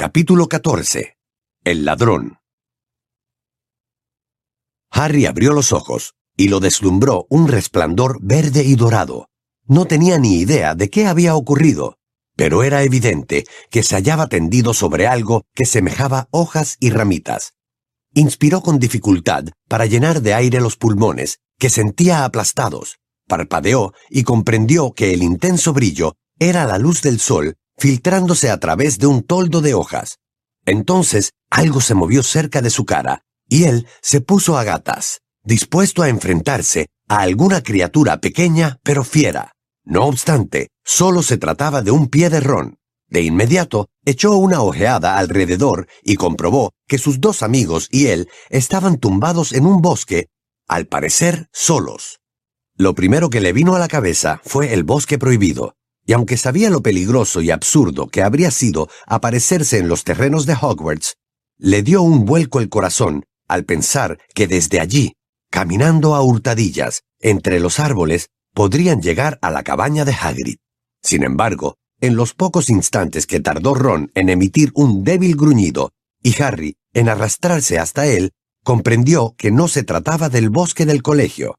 Capítulo 14. El ladrón. Harry abrió los ojos y lo deslumbró un resplandor verde y dorado. No tenía ni idea de qué había ocurrido, pero era evidente que se hallaba tendido sobre algo que semejaba hojas y ramitas. Inspiró con dificultad para llenar de aire los pulmones, que sentía aplastados. Parpadeó y comprendió que el intenso brillo era la luz del sol filtrándose a través de un toldo de hojas. Entonces algo se movió cerca de su cara, y él se puso a gatas, dispuesto a enfrentarse a alguna criatura pequeña pero fiera. No obstante, solo se trataba de un pie de ron. De inmediato echó una ojeada alrededor y comprobó que sus dos amigos y él estaban tumbados en un bosque, al parecer solos. Lo primero que le vino a la cabeza fue el bosque prohibido, y aunque sabía lo peligroso y absurdo que habría sido aparecerse en los terrenos de Hogwarts, le dio un vuelco el corazón al pensar que desde allí, caminando a hurtadillas, entre los árboles, podrían llegar a la cabaña de Hagrid. Sin embargo, en los pocos instantes que tardó Ron en emitir un débil gruñido y Harry en arrastrarse hasta él, comprendió que no se trataba del bosque del colegio.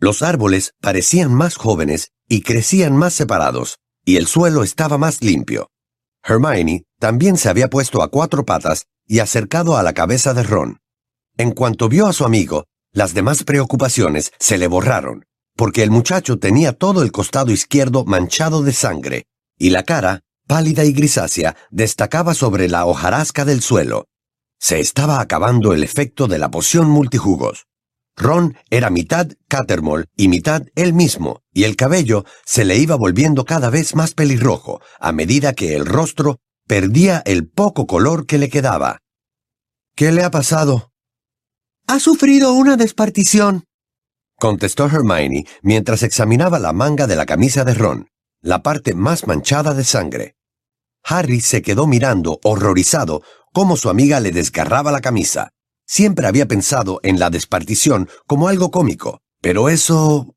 Los árboles parecían más jóvenes y crecían más separados, y el suelo estaba más limpio. Hermione también se había puesto a cuatro patas y acercado a la cabeza de Ron. En cuanto vio a su amigo, las demás preocupaciones se le borraron, porque el muchacho tenía todo el costado izquierdo manchado de sangre, y la cara, pálida y grisácea, destacaba sobre la hojarasca del suelo. Se estaba acabando el efecto de la poción multijugos. Ron era mitad Cattermole y mitad él mismo, y el cabello se le iba volviendo cada vez más pelirrojo a medida que el rostro perdía el poco color que le quedaba. ¿Qué le ha pasado? Ha sufrido una despartición, contestó Hermione mientras examinaba la manga de la camisa de Ron, la parte más manchada de sangre. Harry se quedó mirando, horrorizado, cómo su amiga le desgarraba la camisa. Siempre había pensado en la despartición como algo cómico, pero eso...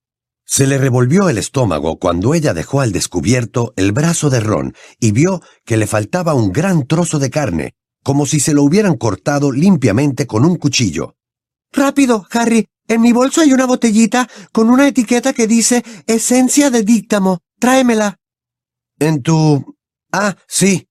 Se le revolvió el estómago cuando ella dejó al descubierto el brazo de Ron y vio que le faltaba un gran trozo de carne, como si se lo hubieran cortado limpiamente con un cuchillo. Rápido, Harry. En mi bolso hay una botellita con una etiqueta que dice Esencia de díctamo. Tráemela. En tu... Ah, sí.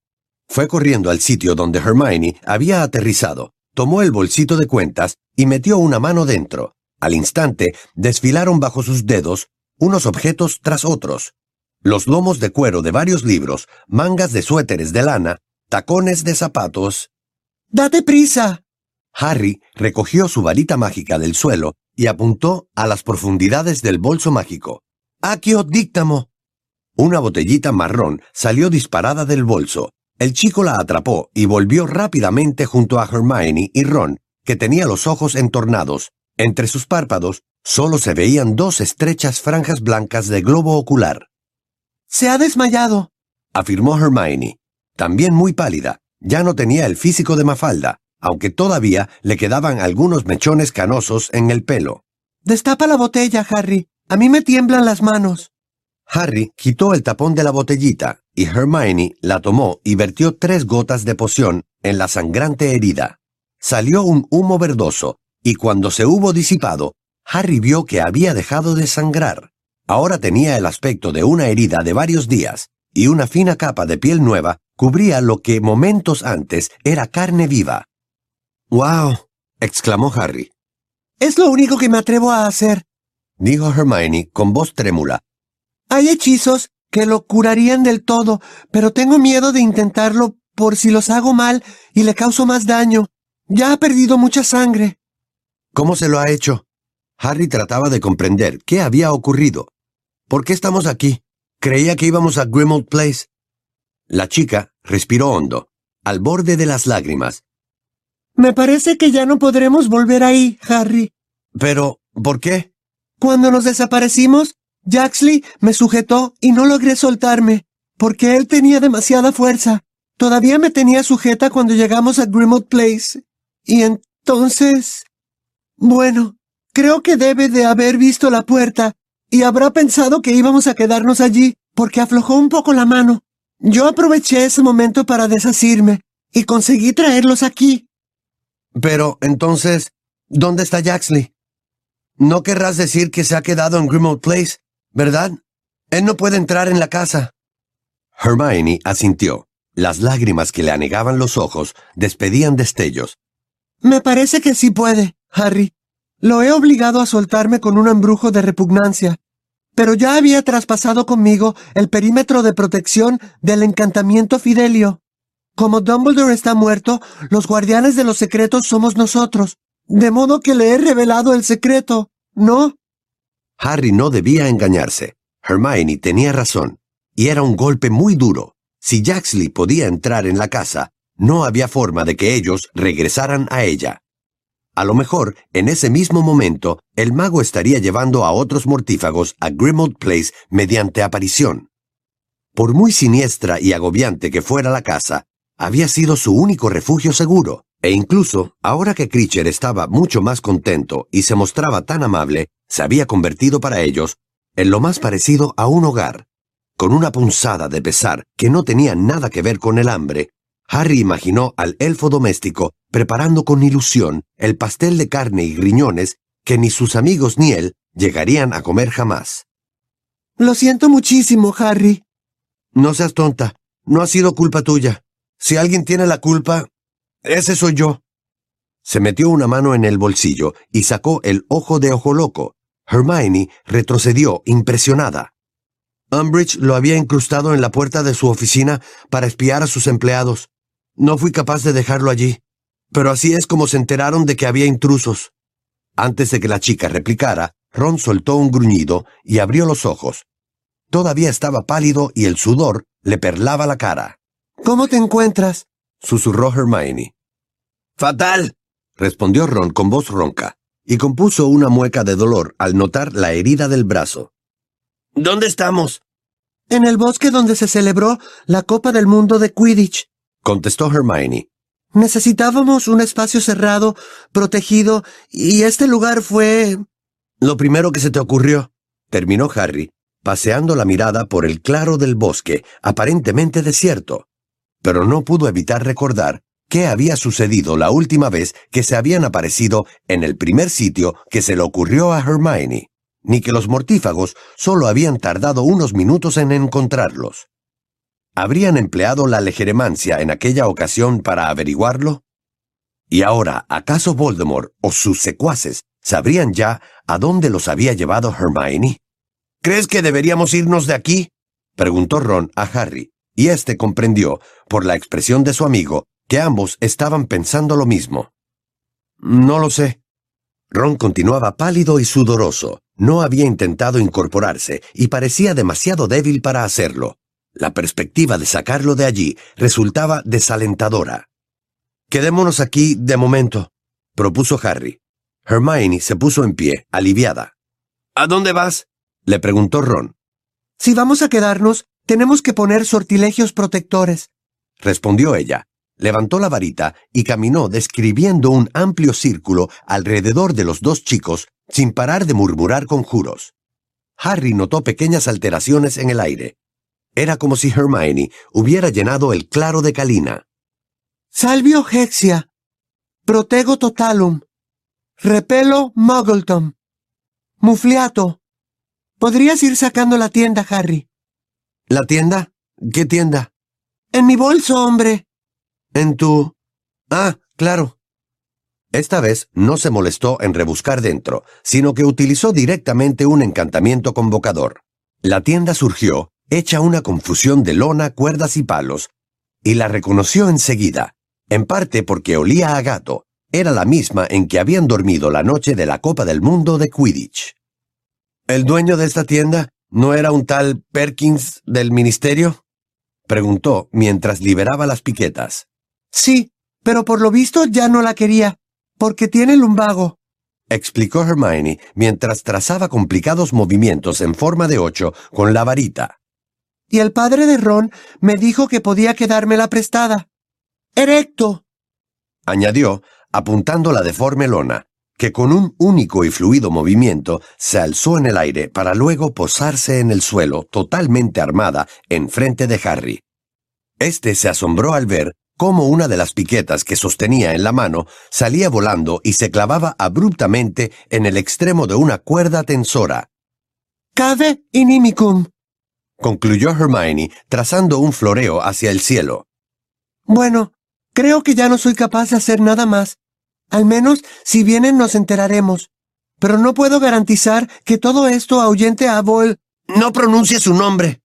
Fue corriendo al sitio donde Hermione había aterrizado tomó el bolsito de cuentas y metió una mano dentro. Al instante, desfilaron bajo sus dedos unos objetos tras otros. Los lomos de cuero de varios libros, mangas de suéteres de lana, tacones de zapatos. ¡Date prisa! Harry recogió su varita mágica del suelo y apuntó a las profundidades del bolso mágico. ¡Aquio díctamo! Una botellita marrón salió disparada del bolso, el chico la atrapó y volvió rápidamente junto a Hermione y Ron, que tenía los ojos entornados. Entre sus párpados solo se veían dos estrechas franjas blancas de globo ocular. Se ha desmayado, afirmó Hermione. También muy pálida, ya no tenía el físico de Mafalda, aunque todavía le quedaban algunos mechones canosos en el pelo. Destapa la botella, Harry. A mí me tiemblan las manos. Harry quitó el tapón de la botellita y Hermione la tomó y vertió tres gotas de poción en la sangrante herida. Salió un humo verdoso y cuando se hubo disipado, Harry vio que había dejado de sangrar. Ahora tenía el aspecto de una herida de varios días y una fina capa de piel nueva cubría lo que momentos antes era carne viva. ¡Wow! exclamó Harry. Es lo único que me atrevo a hacer, dijo Hermione con voz trémula, hay hechizos que lo curarían del todo, pero tengo miedo de intentarlo por si los hago mal y le causo más daño. Ya ha perdido mucha sangre. ¿Cómo se lo ha hecho? Harry trataba de comprender qué había ocurrido. ¿Por qué estamos aquí? Creía que íbamos a Grimmauld Place. La chica respiró hondo, al borde de las lágrimas. Me parece que ya no podremos volver ahí, Harry. Pero, ¿por qué? Cuando nos desaparecimos, Jaxley me sujetó y no logré soltarme, porque él tenía demasiada fuerza. Todavía me tenía sujeta cuando llegamos a Grimmauld Place. Y entonces... Bueno, creo que debe de haber visto la puerta y habrá pensado que íbamos a quedarnos allí, porque aflojó un poco la mano. Yo aproveché ese momento para desasirme, y conseguí traerlos aquí. Pero, entonces, ¿dónde está Jaxley? No querrás decir que se ha quedado en Grimmauld Place, ¿verdad? Él no puede entrar en la casa. Hermione asintió. Las lágrimas que le anegaban los ojos despedían destellos. Me parece que sí puede, Harry. Lo he obligado a soltarme con un embrujo de repugnancia, pero ya había traspasado conmigo el perímetro de protección del encantamiento Fidelio. Como Dumbledore está muerto, los guardianes de los secretos somos nosotros, de modo que le he revelado el secreto, ¿no? Harry no debía engañarse. Hermione tenía razón, y era un golpe muy duro. Si Jaxley podía entrar en la casa, no había forma de que ellos regresaran a ella. A lo mejor, en ese mismo momento, el mago estaría llevando a otros mortífagos a Grimmauld Place mediante aparición. Por muy siniestra y agobiante que fuera la casa, había sido su único refugio seguro, e incluso, ahora que Critcher estaba mucho más contento y se mostraba tan amable, se había convertido para ellos en lo más parecido a un hogar. Con una punzada de pesar que no tenía nada que ver con el hambre, Harry imaginó al elfo doméstico preparando con ilusión el pastel de carne y riñones que ni sus amigos ni él llegarían a comer jamás. Lo siento muchísimo, Harry. No seas tonta. No ha sido culpa tuya. Si alguien tiene la culpa, ese soy yo. Se metió una mano en el bolsillo y sacó el ojo de ojo loco. Hermione retrocedió impresionada. Umbridge lo había incrustado en la puerta de su oficina para espiar a sus empleados. No fui capaz de dejarlo allí, pero así es como se enteraron de que había intrusos. Antes de que la chica replicara, Ron soltó un gruñido y abrió los ojos. Todavía estaba pálido y el sudor le perlaba la cara. ¿Cómo te encuentras? susurró Hermione. Fatal, respondió Ron con voz ronca, y compuso una mueca de dolor al notar la herida del brazo. ¿Dónde estamos? En el bosque donde se celebró la Copa del Mundo de Quidditch, contestó Hermione. Necesitábamos un espacio cerrado, protegido, y este lugar fue... Lo primero que se te ocurrió, terminó Harry, paseando la mirada por el claro del bosque, aparentemente desierto. Pero no pudo evitar recordar qué había sucedido la última vez que se habían aparecido en el primer sitio que se le ocurrió a Hermione ni que los mortífagos solo habían tardado unos minutos en encontrarlos. ¿Habrían empleado la legeremancia en aquella ocasión para averiguarlo? ¿Y ahora, acaso Voldemort o sus secuaces sabrían ya a dónde los había llevado Hermione? ¿Crees que deberíamos irnos de aquí? preguntó Ron a Harry, y éste comprendió, por la expresión de su amigo, que ambos estaban pensando lo mismo. No lo sé. Ron continuaba pálido y sudoroso, no había intentado incorporarse y parecía demasiado débil para hacerlo. La perspectiva de sacarlo de allí resultaba desalentadora. Quedémonos aquí de momento, propuso Harry. Hermione se puso en pie, aliviada. ¿A dónde vas? le preguntó Ron. Si vamos a quedarnos, tenemos que poner sortilegios protectores, respondió ella. Levantó la varita y caminó describiendo un amplio círculo alrededor de los dos chicos sin parar de murmurar conjuros. Harry notó pequeñas alteraciones en el aire. Era como si Hermione hubiera llenado el claro de Calina. Salvio Hexia. Protego totalum. Repelo Muggleton. Mufliato. Podrías ir sacando la tienda, Harry. ¿La tienda? ¿Qué tienda? En mi bolso, hombre. ¿En tu... Ah, claro. Esta vez no se molestó en rebuscar dentro, sino que utilizó directamente un encantamiento convocador. La tienda surgió, hecha una confusión de lona, cuerdas y palos, y la reconoció enseguida, en parte porque olía a gato. Era la misma en que habían dormido la noche de la Copa del Mundo de Quidditch. ¿El dueño de esta tienda no era un tal Perkins del Ministerio? preguntó mientras liberaba las piquetas. Sí, pero por lo visto ya no la quería. Porque tiene lumbago, explicó Hermione mientras trazaba complicados movimientos en forma de ocho con la varita. Y el padre de Ron me dijo que podía quedármela prestada. Erecto. añadió, apuntando la deforme lona, que con un único y fluido movimiento se alzó en el aire para luego posarse en el suelo totalmente armada en frente de Harry. Este se asombró al ver cómo una de las piquetas que sostenía en la mano salía volando y se clavaba abruptamente en el extremo de una cuerda tensora. Cave inimicum, concluyó Hermione, trazando un floreo hacia el cielo. Bueno, creo que ya no soy capaz de hacer nada más. Al menos, si vienen nos enteraremos. Pero no puedo garantizar que todo esto ahuyente a Vol... No pronuncie su nombre.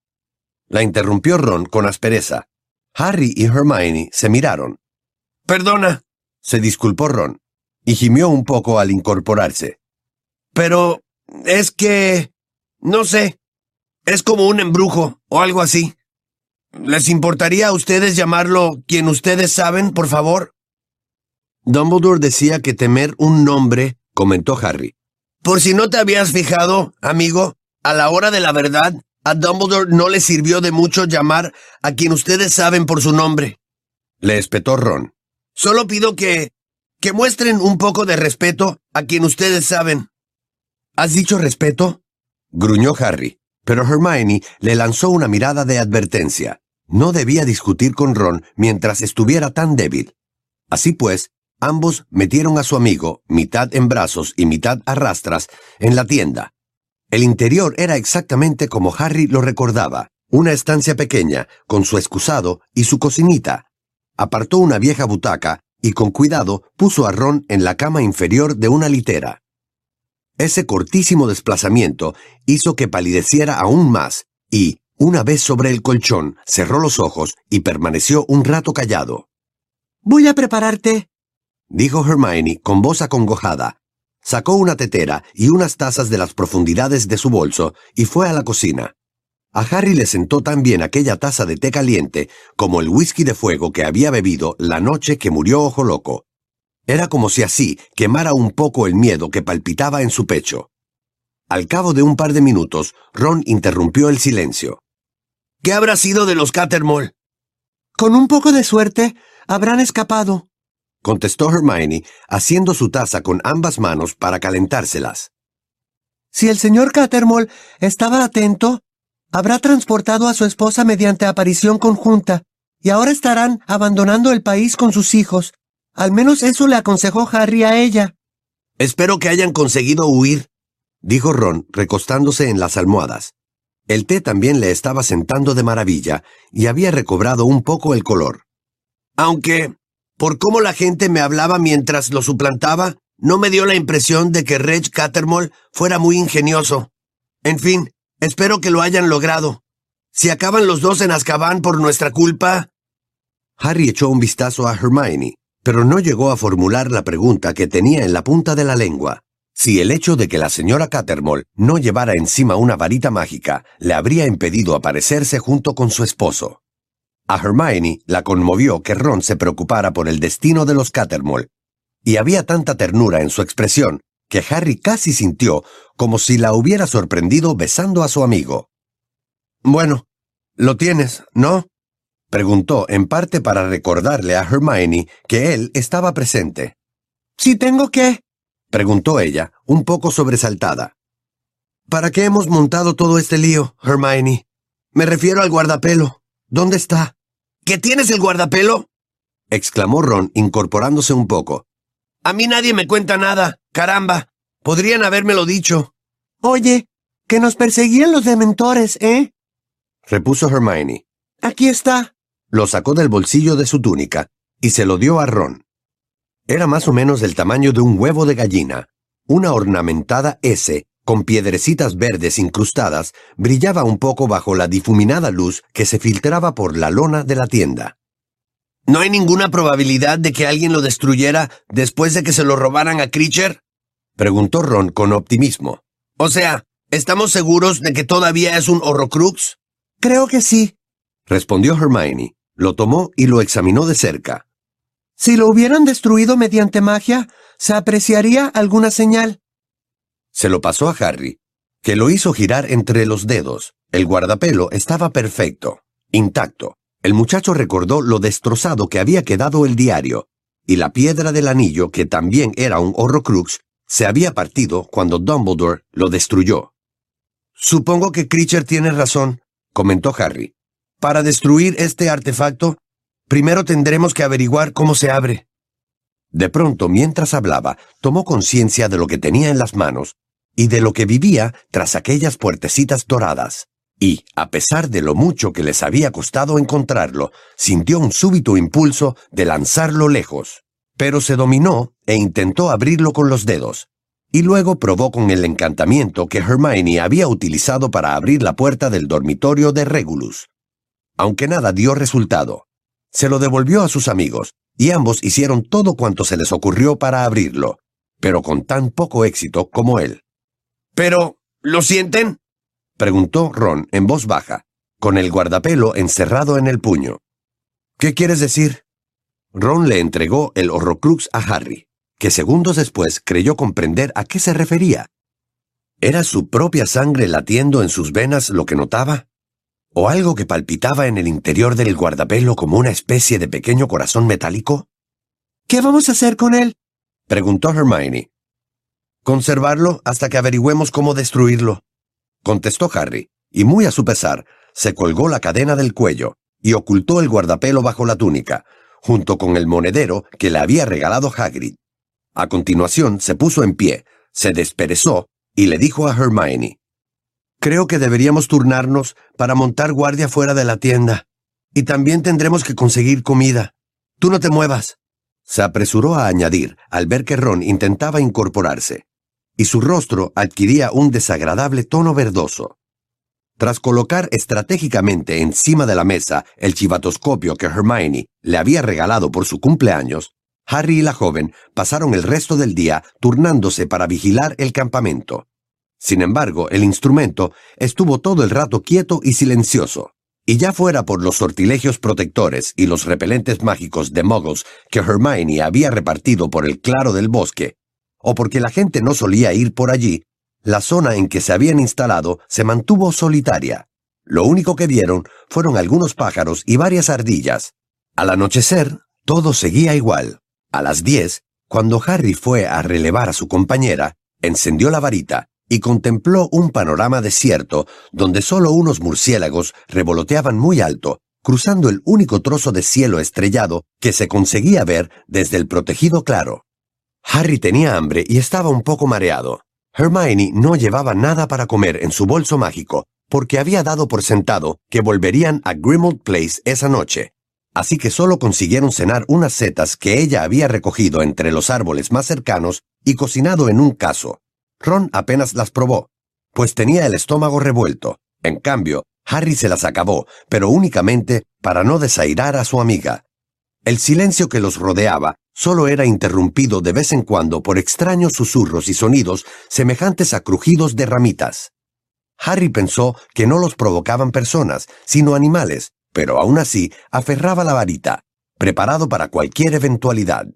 La interrumpió Ron con aspereza. Harry y Hermione se miraron. Perdona, se disculpó Ron, y gimió un poco al incorporarse. Pero es que... no sé. Es como un embrujo o algo así. ¿Les importaría a ustedes llamarlo quien ustedes saben, por favor? Dumbledore decía que temer un nombre, comentó Harry. Por si no te habías fijado, amigo, a la hora de la verdad, a Dumbledore no le sirvió de mucho llamar a quien ustedes saben por su nombre. Le espetó Ron. Solo pido que... que muestren un poco de respeto a quien ustedes saben. ¿Has dicho respeto? gruñó Harry, pero Hermione le lanzó una mirada de advertencia. No debía discutir con Ron mientras estuviera tan débil. Así pues, ambos metieron a su amigo, mitad en brazos y mitad a rastras, en la tienda. El interior era exactamente como Harry lo recordaba, una estancia pequeña, con su excusado y su cocinita. Apartó una vieja butaca y con cuidado puso a Ron en la cama inferior de una litera. Ese cortísimo desplazamiento hizo que palideciera aún más y, una vez sobre el colchón, cerró los ojos y permaneció un rato callado. Voy a prepararte, dijo Hermione con voz acongojada, Sacó una tetera y unas tazas de las profundidades de su bolso y fue a la cocina. A Harry le sentó tan bien aquella taza de té caliente como el whisky de fuego que había bebido la noche que murió Ojo Loco. Era como si así quemara un poco el miedo que palpitaba en su pecho. Al cabo de un par de minutos, Ron interrumpió el silencio. ¿Qué habrá sido de los Cattermole? Con un poco de suerte, habrán escapado contestó Hermione, haciendo su taza con ambas manos para calentárselas. Si el señor Cattermole estaba atento, habrá transportado a su esposa mediante aparición conjunta, y ahora estarán abandonando el país con sus hijos. Al menos eso le aconsejó Harry a ella. Espero que hayan conseguido huir, dijo Ron, recostándose en las almohadas. El té también le estaba sentando de maravilla, y había recobrado un poco el color. Aunque por cómo la gente me hablaba mientras lo suplantaba, no me dio la impresión de que Reg Cattermole fuera muy ingenioso. En fin, espero que lo hayan logrado. Si acaban los dos en Azkaban por nuestra culpa... Harry echó un vistazo a Hermione, pero no llegó a formular la pregunta que tenía en la punta de la lengua. Si el hecho de que la señora Cattermole no llevara encima una varita mágica le habría impedido aparecerse junto con su esposo. A Hermione la conmovió que Ron se preocupara por el destino de los Cattermole, y había tanta ternura en su expresión que Harry casi sintió como si la hubiera sorprendido besando a su amigo. Bueno, lo tienes, ¿no? preguntó en parte para recordarle a Hermione que él estaba presente. ¿Si tengo qué? preguntó ella, un poco sobresaltada. ¿Para qué hemos montado todo este lío, Hermione? Me refiero al guardapelo. ¿Dónde está? ¿Que tienes el guardapelo? exclamó Ron, incorporándose un poco. A mí nadie me cuenta nada. Caramba. Podrían habérmelo dicho. Oye, que nos perseguían los dementores, ¿eh? repuso Hermione. Aquí está. Lo sacó del bolsillo de su túnica y se lo dio a Ron. Era más o menos del tamaño de un huevo de gallina. Una ornamentada S con piedrecitas verdes incrustadas, brillaba un poco bajo la difuminada luz que se filtraba por la lona de la tienda. ¿No hay ninguna probabilidad de que alguien lo destruyera después de que se lo robaran a Creature? preguntó Ron con optimismo. O sea, ¿estamos seguros de que todavía es un Horrocrux? Creo que sí, respondió Hermione. Lo tomó y lo examinó de cerca. Si lo hubieran destruido mediante magia, se apreciaría alguna señal. Se lo pasó a Harry, que lo hizo girar entre los dedos. El guardapelo estaba perfecto, intacto. El muchacho recordó lo destrozado que había quedado el diario, y la piedra del anillo, que también era un horrocrux, se había partido cuando Dumbledore lo destruyó. Supongo que Creature tiene razón, comentó Harry. Para destruir este artefacto, Primero tendremos que averiguar cómo se abre. De pronto, mientras hablaba, tomó conciencia de lo que tenía en las manos y de lo que vivía tras aquellas puertecitas doradas. Y, a pesar de lo mucho que les había costado encontrarlo, sintió un súbito impulso de lanzarlo lejos. Pero se dominó e intentó abrirlo con los dedos. Y luego probó con el encantamiento que Hermione había utilizado para abrir la puerta del dormitorio de Regulus. Aunque nada dio resultado. Se lo devolvió a sus amigos, y ambos hicieron todo cuanto se les ocurrió para abrirlo, pero con tan poco éxito como él. Pero, ¿lo sienten? preguntó Ron en voz baja, con el guardapelo encerrado en el puño. ¿Qué quieres decir? Ron le entregó el horrocrux a Harry, que segundos después creyó comprender a qué se refería. ¿Era su propia sangre latiendo en sus venas lo que notaba? ¿O algo que palpitaba en el interior del guardapelo como una especie de pequeño corazón metálico? ¿Qué vamos a hacer con él? preguntó Hermione. Conservarlo hasta que averigüemos cómo destruirlo contestó Harry, y muy a su pesar, se colgó la cadena del cuello y ocultó el guardapelo bajo la túnica, junto con el monedero que le había regalado Hagrid. A continuación se puso en pie, se desperezó y le dijo a Hermione, Creo que deberíamos turnarnos para montar guardia fuera de la tienda. Y también tendremos que conseguir comida. Tú no te muevas. Se apresuró a añadir al ver que Ron intentaba incorporarse y su rostro adquiría un desagradable tono verdoso. Tras colocar estratégicamente encima de la mesa el chivatoscopio que Hermione le había regalado por su cumpleaños, Harry y la joven pasaron el resto del día turnándose para vigilar el campamento. Sin embargo, el instrumento estuvo todo el rato quieto y silencioso, y ya fuera por los sortilegios protectores y los repelentes mágicos de muggles que Hermione había repartido por el claro del bosque, o porque la gente no solía ir por allí, la zona en que se habían instalado se mantuvo solitaria. Lo único que vieron fueron algunos pájaros y varias ardillas. Al anochecer, todo seguía igual. A las diez, cuando Harry fue a relevar a su compañera, encendió la varita y contempló un panorama desierto donde solo unos murciélagos revoloteaban muy alto, cruzando el único trozo de cielo estrellado que se conseguía ver desde el protegido claro. Harry tenía hambre y estaba un poco mareado. Hermione no llevaba nada para comer en su bolso mágico, porque había dado por sentado que volverían a Grimmauld Place esa noche. Así que solo consiguieron cenar unas setas que ella había recogido entre los árboles más cercanos y cocinado en un caso. Ron apenas las probó, pues tenía el estómago revuelto. En cambio, Harry se las acabó, pero únicamente para no desairar a su amiga. El silencio que los rodeaba solo era interrumpido de vez en cuando por extraños susurros y sonidos semejantes a crujidos de ramitas. Harry pensó que no los provocaban personas, sino animales, pero aún así aferraba la varita, preparado para cualquier eventualidad.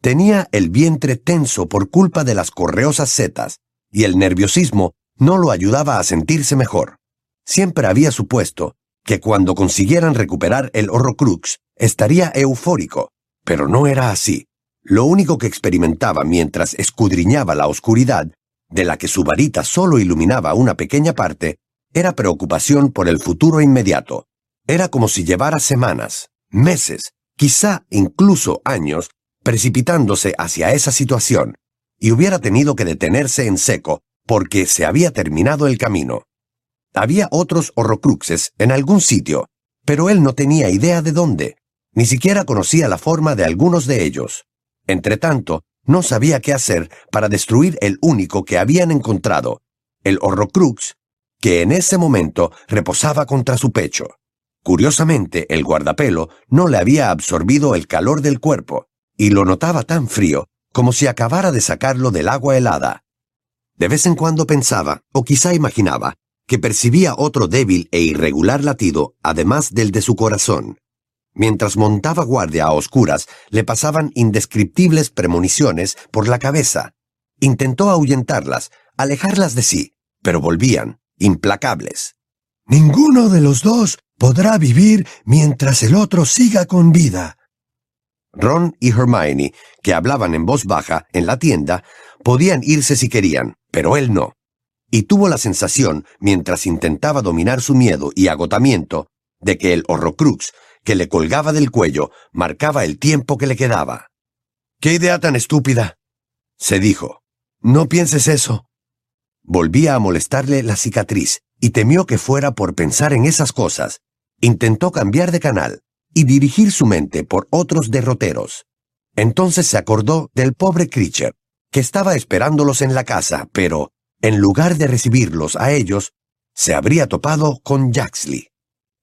Tenía el vientre tenso por culpa de las correosas setas, y el nerviosismo no lo ayudaba a sentirse mejor. Siempre había supuesto que cuando consiguieran recuperar el Horrocrux estaría eufórico, pero no era así. Lo único que experimentaba mientras escudriñaba la oscuridad, de la que su varita solo iluminaba una pequeña parte, era preocupación por el futuro inmediato. Era como si llevara semanas, meses, quizá incluso años, precipitándose hacia esa situación, y hubiera tenido que detenerse en seco porque se había terminado el camino. Había otros horrocruxes en algún sitio, pero él no tenía idea de dónde. Ni siquiera conocía la forma de algunos de ellos. Entretanto, no sabía qué hacer para destruir el único que habían encontrado, el Horrocrux, que en ese momento reposaba contra su pecho. Curiosamente, el guardapelo no le había absorbido el calor del cuerpo, y lo notaba tan frío como si acabara de sacarlo del agua helada. De vez en cuando pensaba, o quizá imaginaba, que percibía otro débil e irregular latido, además del de su corazón. Mientras montaba guardia a oscuras, le pasaban indescriptibles premoniciones por la cabeza. Intentó ahuyentarlas, alejarlas de sí, pero volvían, implacables. Ninguno de los dos podrá vivir mientras el otro siga con vida. Ron y Hermione, que hablaban en voz baja en la tienda, podían irse si querían, pero él no. Y tuvo la sensación, mientras intentaba dominar su miedo y agotamiento, de que el Horrocrux que le colgaba del cuello marcaba el tiempo que le quedaba. ¡Qué idea tan estúpida! se dijo. No pienses eso. Volvía a molestarle la cicatriz y temió que fuera por pensar en esas cosas. Intentó cambiar de canal y dirigir su mente por otros derroteros. Entonces se acordó del pobre Creature, que estaba esperándolos en la casa, pero, en lugar de recibirlos a ellos, se habría topado con Jaxley.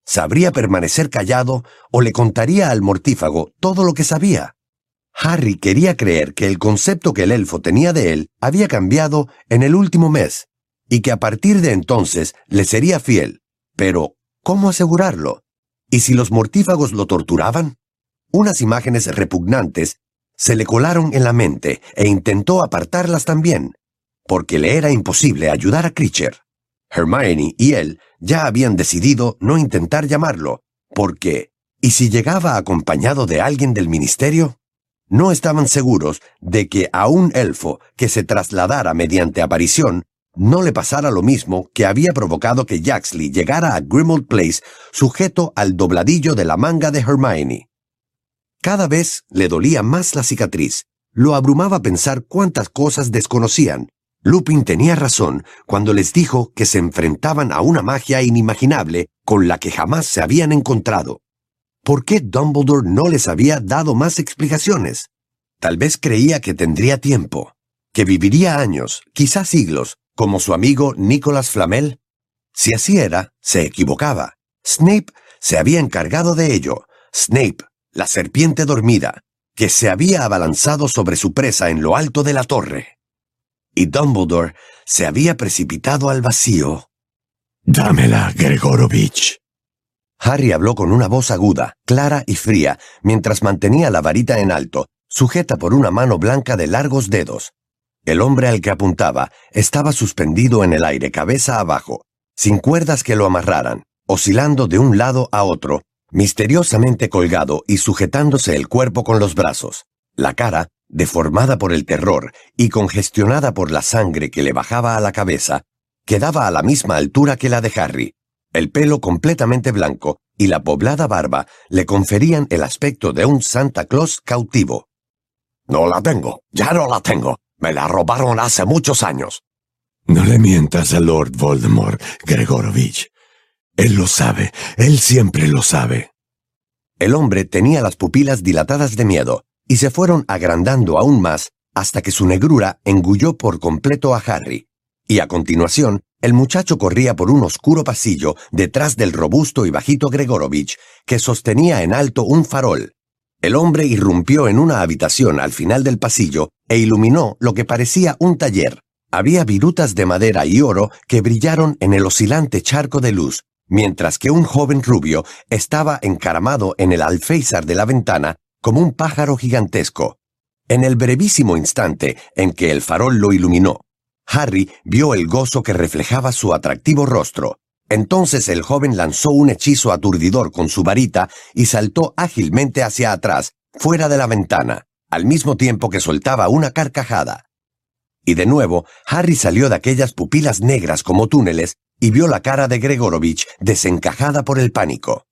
¿Sabría permanecer callado o le contaría al mortífago todo lo que sabía? Harry quería creer que el concepto que el elfo tenía de él había cambiado en el último mes, y que a partir de entonces le sería fiel. Pero, ¿cómo asegurarlo? ¿Y si los mortífagos lo torturaban? Unas imágenes repugnantes se le colaron en la mente e intentó apartarlas también, porque le era imposible ayudar a Creature. Hermione y él ya habían decidido no intentar llamarlo, porque, ¿y si llegaba acompañado de alguien del ministerio? No estaban seguros de que a un elfo que se trasladara mediante aparición no le pasara lo mismo que había provocado que Jaxley llegara a Grimmauld Place sujeto al dobladillo de la manga de Hermione. Cada vez le dolía más la cicatriz. Lo abrumaba pensar cuántas cosas desconocían, Lupin tenía razón cuando les dijo que se enfrentaban a una magia inimaginable con la que jamás se habían encontrado. ¿Por qué Dumbledore no les había dado más explicaciones? Tal vez creía que tendría tiempo, que viviría años, quizás siglos, como su amigo Nicholas Flamel. Si así era, se equivocaba. Snape se había encargado de ello. Snape, la serpiente dormida, que se había abalanzado sobre su presa en lo alto de la torre y Dumbledore se había precipitado al vacío. Dámela, Gregorovich. Harry habló con una voz aguda, clara y fría, mientras mantenía la varita en alto, sujeta por una mano blanca de largos dedos. El hombre al que apuntaba estaba suspendido en el aire cabeza abajo, sin cuerdas que lo amarraran, oscilando de un lado a otro, misteriosamente colgado y sujetándose el cuerpo con los brazos. La cara, deformada por el terror y congestionada por la sangre que le bajaba a la cabeza, quedaba a la misma altura que la de Harry. El pelo completamente blanco y la poblada barba le conferían el aspecto de un Santa Claus cautivo. No la tengo, ya no la tengo. Me la robaron hace muchos años. No le mientas a Lord Voldemort, Gregorovich. Él lo sabe, él siempre lo sabe. El hombre tenía las pupilas dilatadas de miedo, y se fueron agrandando aún más hasta que su negrura engulló por completo a Harry, y a continuación el muchacho corría por un oscuro pasillo detrás del robusto y bajito Gregorovich, que sostenía en alto un farol. El hombre irrumpió en una habitación al final del pasillo e iluminó lo que parecía un taller. Había virutas de madera y oro que brillaron en el oscilante charco de luz, mientras que un joven rubio estaba encaramado en el alféizar de la ventana como un pájaro gigantesco. En el brevísimo instante en que el farol lo iluminó, Harry vio el gozo que reflejaba su atractivo rostro. Entonces el joven lanzó un hechizo aturdidor con su varita y saltó ágilmente hacia atrás, fuera de la ventana, al mismo tiempo que soltaba una carcajada. Y de nuevo, Harry salió de aquellas pupilas negras como túneles y vio la cara de Gregorovich desencajada por el pánico.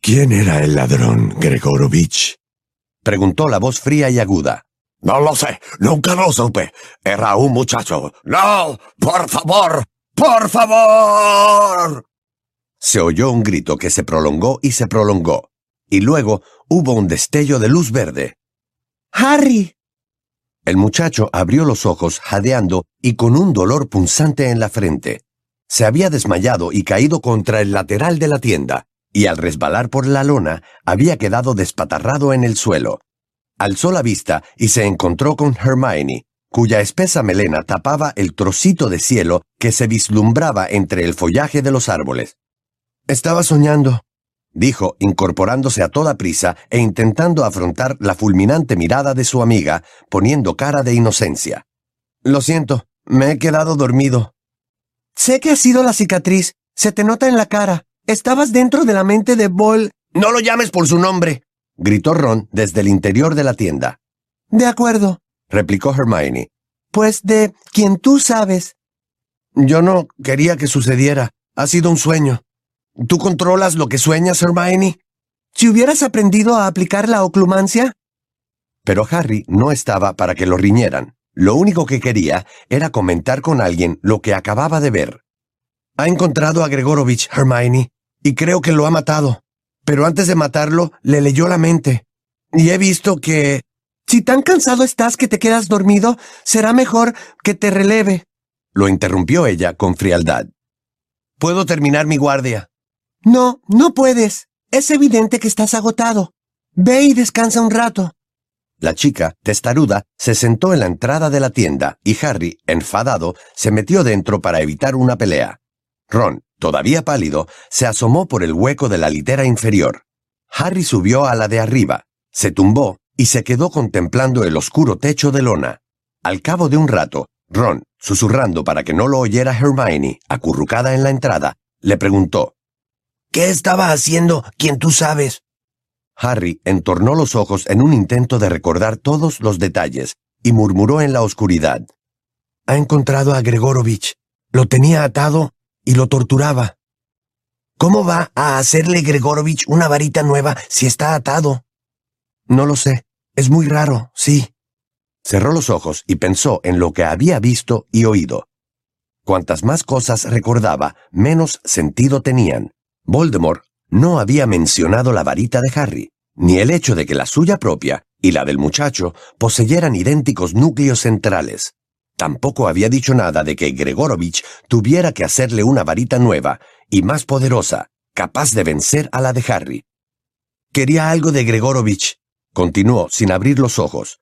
¿Quién era el ladrón, Gregorovich? Preguntó la voz fría y aguda. No lo sé, nunca lo supe. Era un muchacho. No, por favor, por favor. Se oyó un grito que se prolongó y se prolongó, y luego hubo un destello de luz verde. Harry. El muchacho abrió los ojos jadeando y con un dolor punzante en la frente. Se había desmayado y caído contra el lateral de la tienda, y al resbalar por la lona había quedado despatarrado en el suelo. Alzó la vista y se encontró con Hermione, cuya espesa melena tapaba el trocito de cielo que se vislumbraba entre el follaje de los árboles. Estaba soñando, dijo, incorporándose a toda prisa e intentando afrontar la fulminante mirada de su amiga, poniendo cara de inocencia. Lo siento, me he quedado dormido. Sé que ha sido la cicatriz, se te nota en la cara. Estabas dentro de la mente de Bol. No lo llames por su nombre, gritó Ron desde el interior de la tienda. De acuerdo, replicó Hermione. Pues de quien tú sabes. Yo no quería que sucediera. Ha sido un sueño. ¿Tú controlas lo que sueñas, Hermione? Si hubieras aprendido a aplicar la oclumancia. Pero Harry no estaba para que lo riñeran. Lo único que quería era comentar con alguien lo que acababa de ver. Ha encontrado a Gregorovich, Hermione, y creo que lo ha matado. Pero antes de matarlo, le leyó la mente. Y he visto que... Si tan cansado estás que te quedas dormido, será mejor que te releve. Lo interrumpió ella con frialdad. Puedo terminar mi guardia. No, no puedes. Es evidente que estás agotado. Ve y descansa un rato. La chica, testaruda, se sentó en la entrada de la tienda y Harry, enfadado, se metió dentro para evitar una pelea. Ron, todavía pálido, se asomó por el hueco de la litera inferior. Harry subió a la de arriba, se tumbó y se quedó contemplando el oscuro techo de lona. Al cabo de un rato, Ron, susurrando para que no lo oyera Hermione, acurrucada en la entrada, le preguntó ¿Qué estaba haciendo quien tú sabes? Harry entornó los ojos en un intento de recordar todos los detalles y murmuró en la oscuridad. Ha encontrado a Gregorovich. Lo tenía atado y lo torturaba. ¿Cómo va a hacerle Gregorovich una varita nueva si está atado? No lo sé. Es muy raro, sí. Cerró los ojos y pensó en lo que había visto y oído. Cuantas más cosas recordaba, menos sentido tenían. Voldemort no había mencionado la varita de Harry, ni el hecho de que la suya propia y la del muchacho poseyeran idénticos núcleos centrales. Tampoco había dicho nada de que Gregorovich tuviera que hacerle una varita nueva y más poderosa, capaz de vencer a la de Harry. Quería algo de Gregorovich, continuó sin abrir los ojos,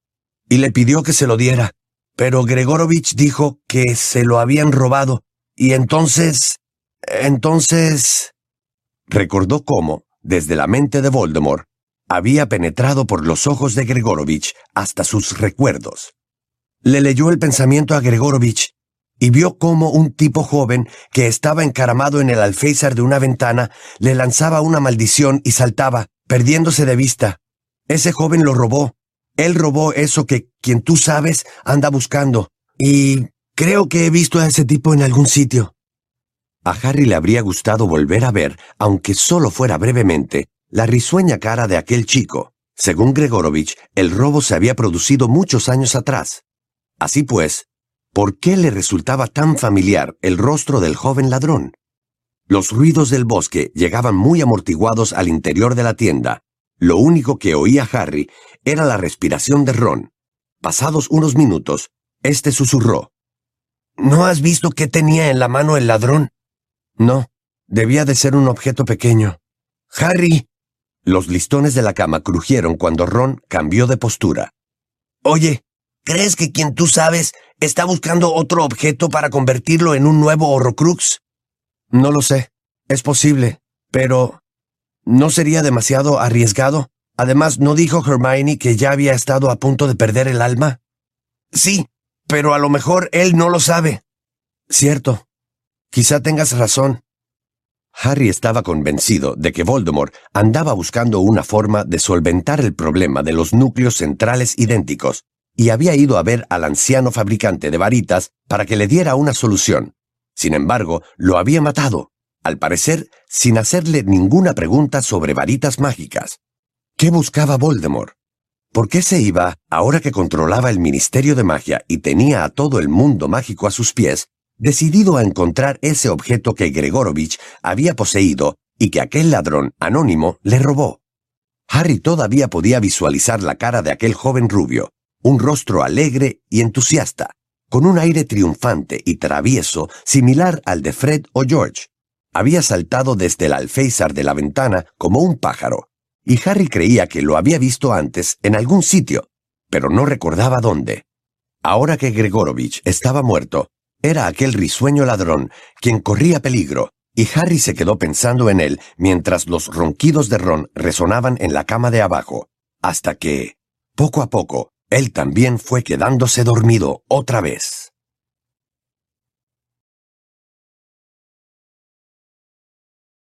y le pidió que se lo diera. Pero Gregorovich dijo que se lo habían robado, y entonces... entonces... Recordó cómo, desde la mente de Voldemort, había penetrado por los ojos de Gregorovich hasta sus recuerdos. Le leyó el pensamiento a Gregorovich y vio cómo un tipo joven que estaba encaramado en el alféizar de una ventana le lanzaba una maldición y saltaba, perdiéndose de vista. Ese joven lo robó. Él robó eso que quien tú sabes anda buscando. Y creo que he visto a ese tipo en algún sitio. A Harry le habría gustado volver a ver, aunque solo fuera brevemente, la risueña cara de aquel chico. Según Gregorovich, el robo se había producido muchos años atrás. Así pues, ¿por qué le resultaba tan familiar el rostro del joven ladrón? Los ruidos del bosque llegaban muy amortiguados al interior de la tienda. Lo único que oía Harry era la respiración de Ron. Pasados unos minutos, éste susurró. ¿No has visto qué tenía en la mano el ladrón? No, debía de ser un objeto pequeño. Harry. Los listones de la cama crujieron cuando Ron cambió de postura. Oye, ¿crees que quien tú sabes está buscando otro objeto para convertirlo en un nuevo Horrocrux? No lo sé. Es posible. Pero... ¿No sería demasiado arriesgado? Además, ¿no dijo Hermione que ya había estado a punto de perder el alma? Sí, pero a lo mejor él no lo sabe. Cierto. Quizá tengas razón. Harry estaba convencido de que Voldemort andaba buscando una forma de solventar el problema de los núcleos centrales idénticos, y había ido a ver al anciano fabricante de varitas para que le diera una solución. Sin embargo, lo había matado, al parecer sin hacerle ninguna pregunta sobre varitas mágicas. ¿Qué buscaba Voldemort? ¿Por qué se iba, ahora que controlaba el Ministerio de Magia y tenía a todo el mundo mágico a sus pies, decidido a encontrar ese objeto que Gregorovich había poseído y que aquel ladrón anónimo le robó. Harry todavía podía visualizar la cara de aquel joven rubio, un rostro alegre y entusiasta, con un aire triunfante y travieso similar al de Fred o George. Había saltado desde el alféizar de la ventana como un pájaro, y Harry creía que lo había visto antes en algún sitio, pero no recordaba dónde. Ahora que Gregorovich estaba muerto, era aquel risueño ladrón quien corría peligro, y Harry se quedó pensando en él mientras los ronquidos de Ron resonaban en la cama de abajo, hasta que, poco a poco, él también fue quedándose dormido otra vez.